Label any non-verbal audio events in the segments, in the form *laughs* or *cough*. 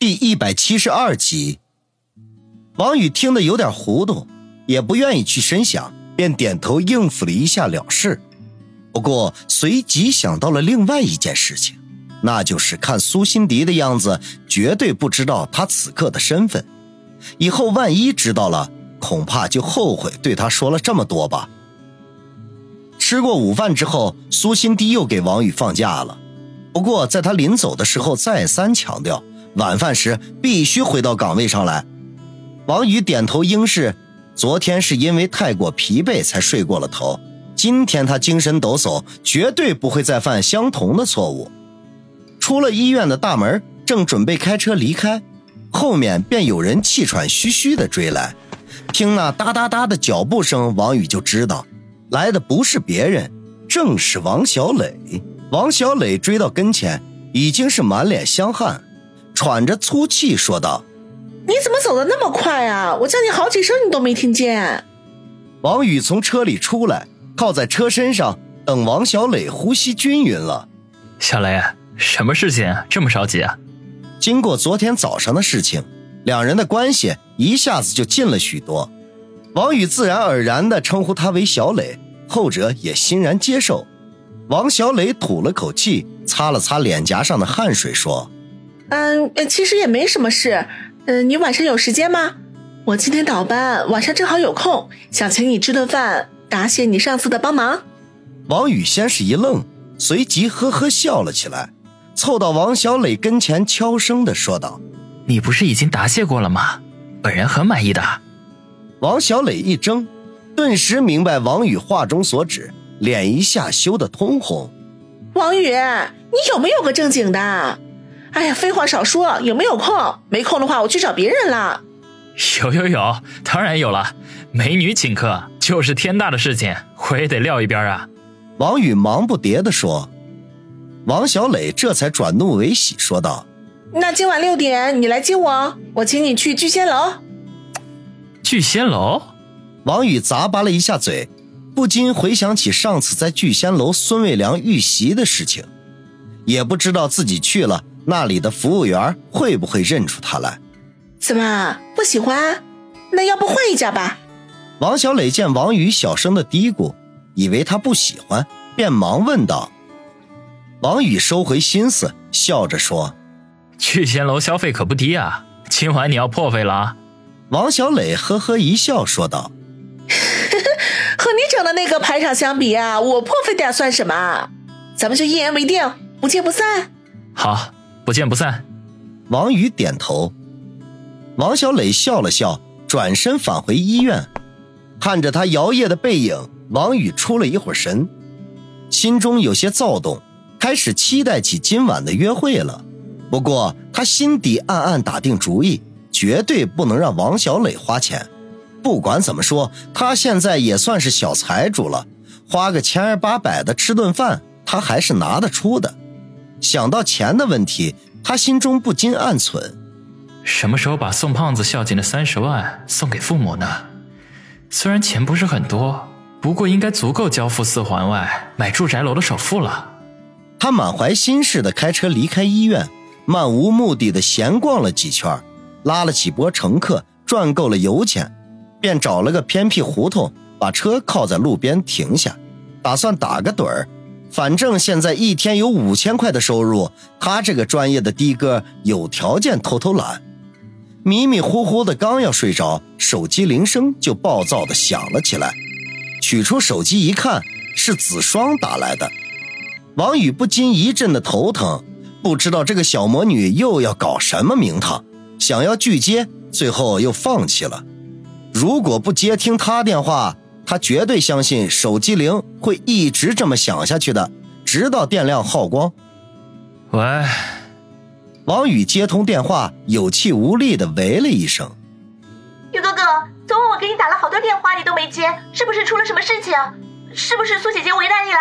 第一百七十二集，王宇听得有点糊涂，也不愿意去深想，便点头应付了一下了事。不过随即想到了另外一件事情，那就是看苏辛迪的样子，绝对不知道他此刻的身份。以后万一知道了，恐怕就后悔对他说了这么多吧。吃过午饭之后，苏辛迪又给王宇放假了。不过在他临走的时候，再三强调。晚饭时必须回到岗位上来。王宇点头应是。昨天是因为太过疲惫才睡过了头，今天他精神抖擞，绝对不会再犯相同的错误。出了医院的大门，正准备开车离开，后面便有人气喘吁吁地追来。听那哒哒哒的脚步声，王宇就知道来的不是别人，正是王小磊。王小磊追到跟前，已经是满脸香汗。喘着粗气说道：“你怎么走的那么快啊？我叫你好几声你都没听见。”王宇从车里出来，靠在车身上等王小磊呼吸均匀了。小雷，什么事情这么着急啊？经过昨天早上的事情，两人的关系一下子就近了许多。王宇自然而然地称呼他为小磊，后者也欣然接受。王小磊吐了口气，擦了擦脸颊上的汗水，说。嗯，其实也没什么事。嗯，你晚上有时间吗？我今天倒班，晚上正好有空，想请你吃顿饭，答谢你上次的帮忙。王宇先是一愣，随即呵呵笑了起来，凑到王小磊跟前，悄声的说道：“你不是已经答谢过了吗？本人很满意的。”王小磊一怔，顿时明白王宇话中所指，脸一下羞得通红。王宇，你有没有个正经的？哎呀，废话少说，有没有空？没空的话，我去找别人啦。有有有，当然有了。美女请客就是天大的事情，我也得撂一边啊。王宇忙不迭地说。王小磊这才转怒为喜，说道：“那今晚六点你来接我，我请你去聚仙楼。”聚仙楼？王宇咂巴了一下嘴，不禁回想起上次在聚仙楼孙卫良遇袭的事情，也不知道自己去了。那里的服务员会不会认出他来？怎么不喜欢？那要不换一家吧？王小磊见王宇小声的嘀咕，以为他不喜欢，便忙问道。王宇收回心思，笑着说：“聚仙楼消费可不低啊，今晚你要破费了。”王小磊呵呵一笑，说道：“ *laughs* 和你整的那个排场相比啊，我破费点算什么？咱们就一言为定，不见不散。”好。不见不散。王宇点头，王小磊笑了笑，转身返回医院。看着他摇曳的背影，王宇出了一会儿神，心中有些躁动，开始期待起今晚的约会了。不过他心底暗暗打定主意，绝对不能让王小磊花钱。不管怎么说，他现在也算是小财主了，花个千儿八百的吃顿饭，他还是拿得出的。想到钱的问题，他心中不禁暗忖：什么时候把宋胖子孝敬的三十万送给父母呢？虽然钱不是很多，不过应该足够交付四环外买住宅楼的首付了。他满怀心事的开车离开医院，漫无目的的闲逛了几圈，拉了几波乘客，赚够了油钱，便找了个偏僻胡同，把车靠在路边停下，打算打个盹儿。反正现在一天有五千块的收入，他这个专业的的哥有条件偷偷懒。迷迷糊糊的刚要睡着，手机铃声就暴躁的响了起来。取出手机一看，是子双打来的。王宇不禁一阵的头疼，不知道这个小魔女又要搞什么名堂，想要拒接，最后又放弃了。如果不接听他电话。他绝对相信手机铃会一直这么响下去的，直到电量耗光。喂，王宇接通电话，有气无力的喂了一声：“宇哥哥，昨晚我给你打了好多电话，你都没接，是不是出了什么事情？是不是苏姐姐为难你了？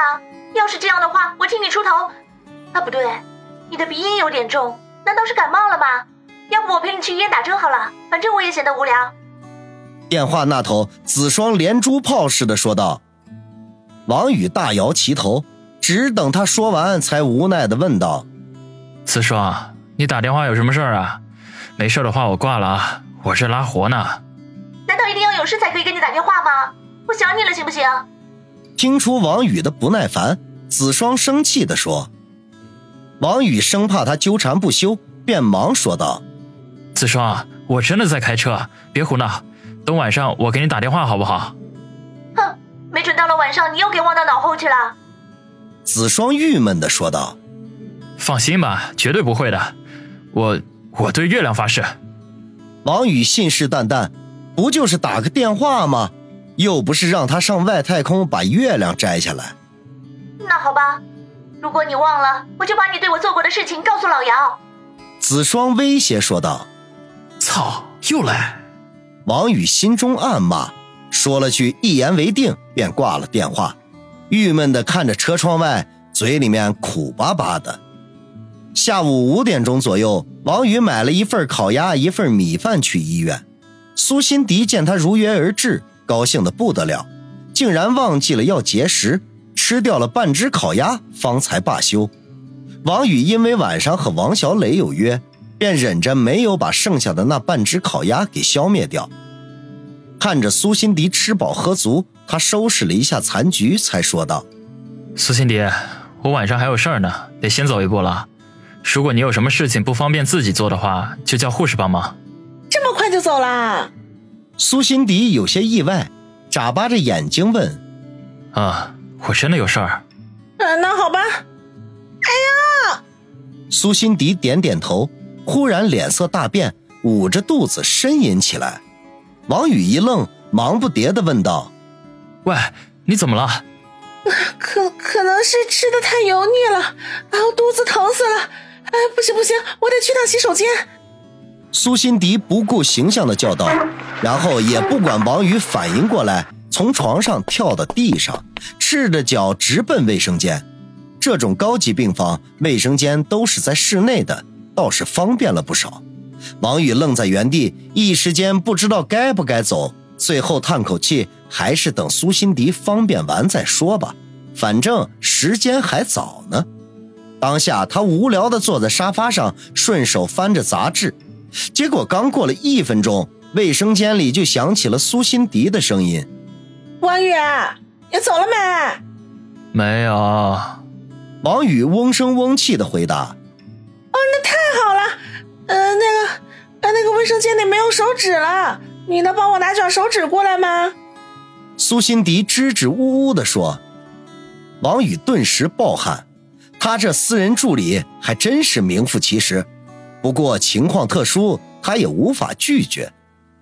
要是这样的话，我替你出头。啊，不对，你的鼻音有点重，难道是感冒了吗？要不我陪你去医院打针好了，反正我也闲得无聊。”电话那头，子双连珠炮似的说道：“王宇大摇其头，只等他说完，才无奈的问道：‘子双，你打电话有什么事儿啊？没事的话我挂了啊，我这拉活呢。难道一定要有事才可以给你打电话吗？我想你了，行不行？听出王宇的不耐烦，子双生气的说。王宇生怕他纠缠不休，便忙说道：“子双，我真的在开车，别胡闹。等晚上我给你打电话好不好？”哼，没准到了晚上你又给忘到脑后去了。子双郁闷的说道：“放心吧，绝对不会的。我我对月亮发誓。”王宇信誓旦旦：“不就是打个电话吗？又不是让他上外太空把月亮摘下来。”那好吧。如果你忘了，我就把你对我做过的事情告诉老姚。”子双威胁说道。“操，又来！”王宇心中暗骂，说了句“一言为定”，便挂了电话，郁闷地看着车窗外，嘴里面苦巴巴的。下午五点钟左右，王宇买了一份烤鸭、一份米饭去医院。苏辛迪见他如约而至，高兴得不得了，竟然忘记了要节食。吃掉了半只烤鸭，方才罢休。王宇因为晚上和王小磊有约，便忍着没有把剩下的那半只烤鸭给消灭掉。看着苏辛迪吃饱喝足，他收拾了一下残局，才说道：“苏辛迪，我晚上还有事儿呢，得先走一步了。如果你有什么事情不方便自己做的话，就叫护士帮忙。”这么快就走啦？苏辛迪有些意外，眨巴着眼睛问：“啊。”我真的有事儿，嗯，那好吧。哎呀，苏辛迪点点头，忽然脸色大变，捂着肚子呻吟起来。王宇一愣，忙不迭的问道：“喂，你怎么了？” *laughs* 可可能是吃的太油腻了，然后肚子疼死了。哎，不行不行，我得去趟洗手间。苏辛迪不顾形象的叫道，然后也不管王宇反应过来。从床上跳到地上，赤着脚直奔卫生间。这种高级病房卫生间都是在室内的，倒是方便了不少。王宇愣在原地，一时间不知道该不该走。最后叹口气，还是等苏辛迪方便完再说吧，反正时间还早呢。当下他无聊地坐在沙发上，顺手翻着杂志。结果刚过了一分钟，卫生间里就响起了苏辛迪的声音。王宇，你走了没？没有。王宇嗡声嗡气的回答。太好了。呃，那个，呃，那个卫生间里没有手纸了，你能帮我拿卷手纸过来吗？苏辛迪支支吾吾地说。王宇顿时暴汗，他这私人助理还真是名副其实。不过情况特殊，他也无法拒绝。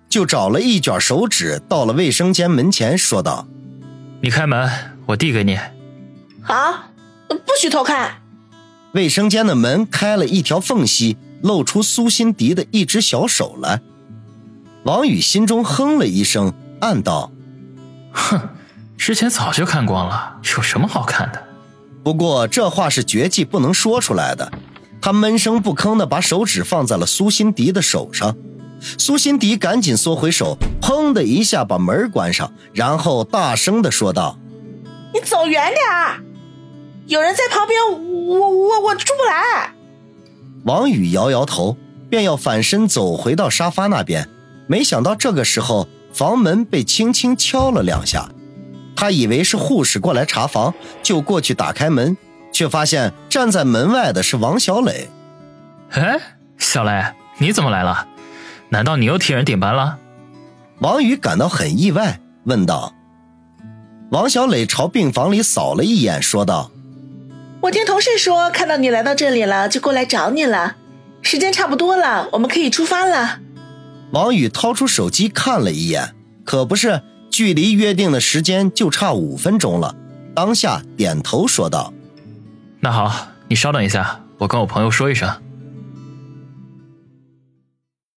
就找了一卷手纸，到了卫生间门前，说道：“你开门，我递给你。”“好，不许偷看。”卫生间的门开了一条缝隙，露出苏辛迪的一只小手来。王宇心中哼了一声，暗道：“哼，之前早就看光了，有什么好看的？”不过这话是绝技不能说出来的。他闷声不吭的把手指放在了苏辛迪的手上。苏辛迪赶紧缩回手，砰的一下把门关上，然后大声的说道：“你走远点儿，有人在旁边，我我我出不来。”王宇摇摇头，便要反身走回到沙发那边，没想到这个时候房门被轻轻敲了两下，他以为是护士过来查房，就过去打开门，却发现站在门外的是王小磊。哎，小磊，你怎么来了？难道你又替人顶班了？王宇感到很意外，问道。王小磊朝病房里扫了一眼，说道：“我听同事说，看到你来到这里了，就过来找你了。时间差不多了，我们可以出发了。”王宇掏出手机看了一眼，可不是，距离约定的时间就差五分钟了。当下点头说道：“那好，你稍等一下，我跟我朋友说一声。”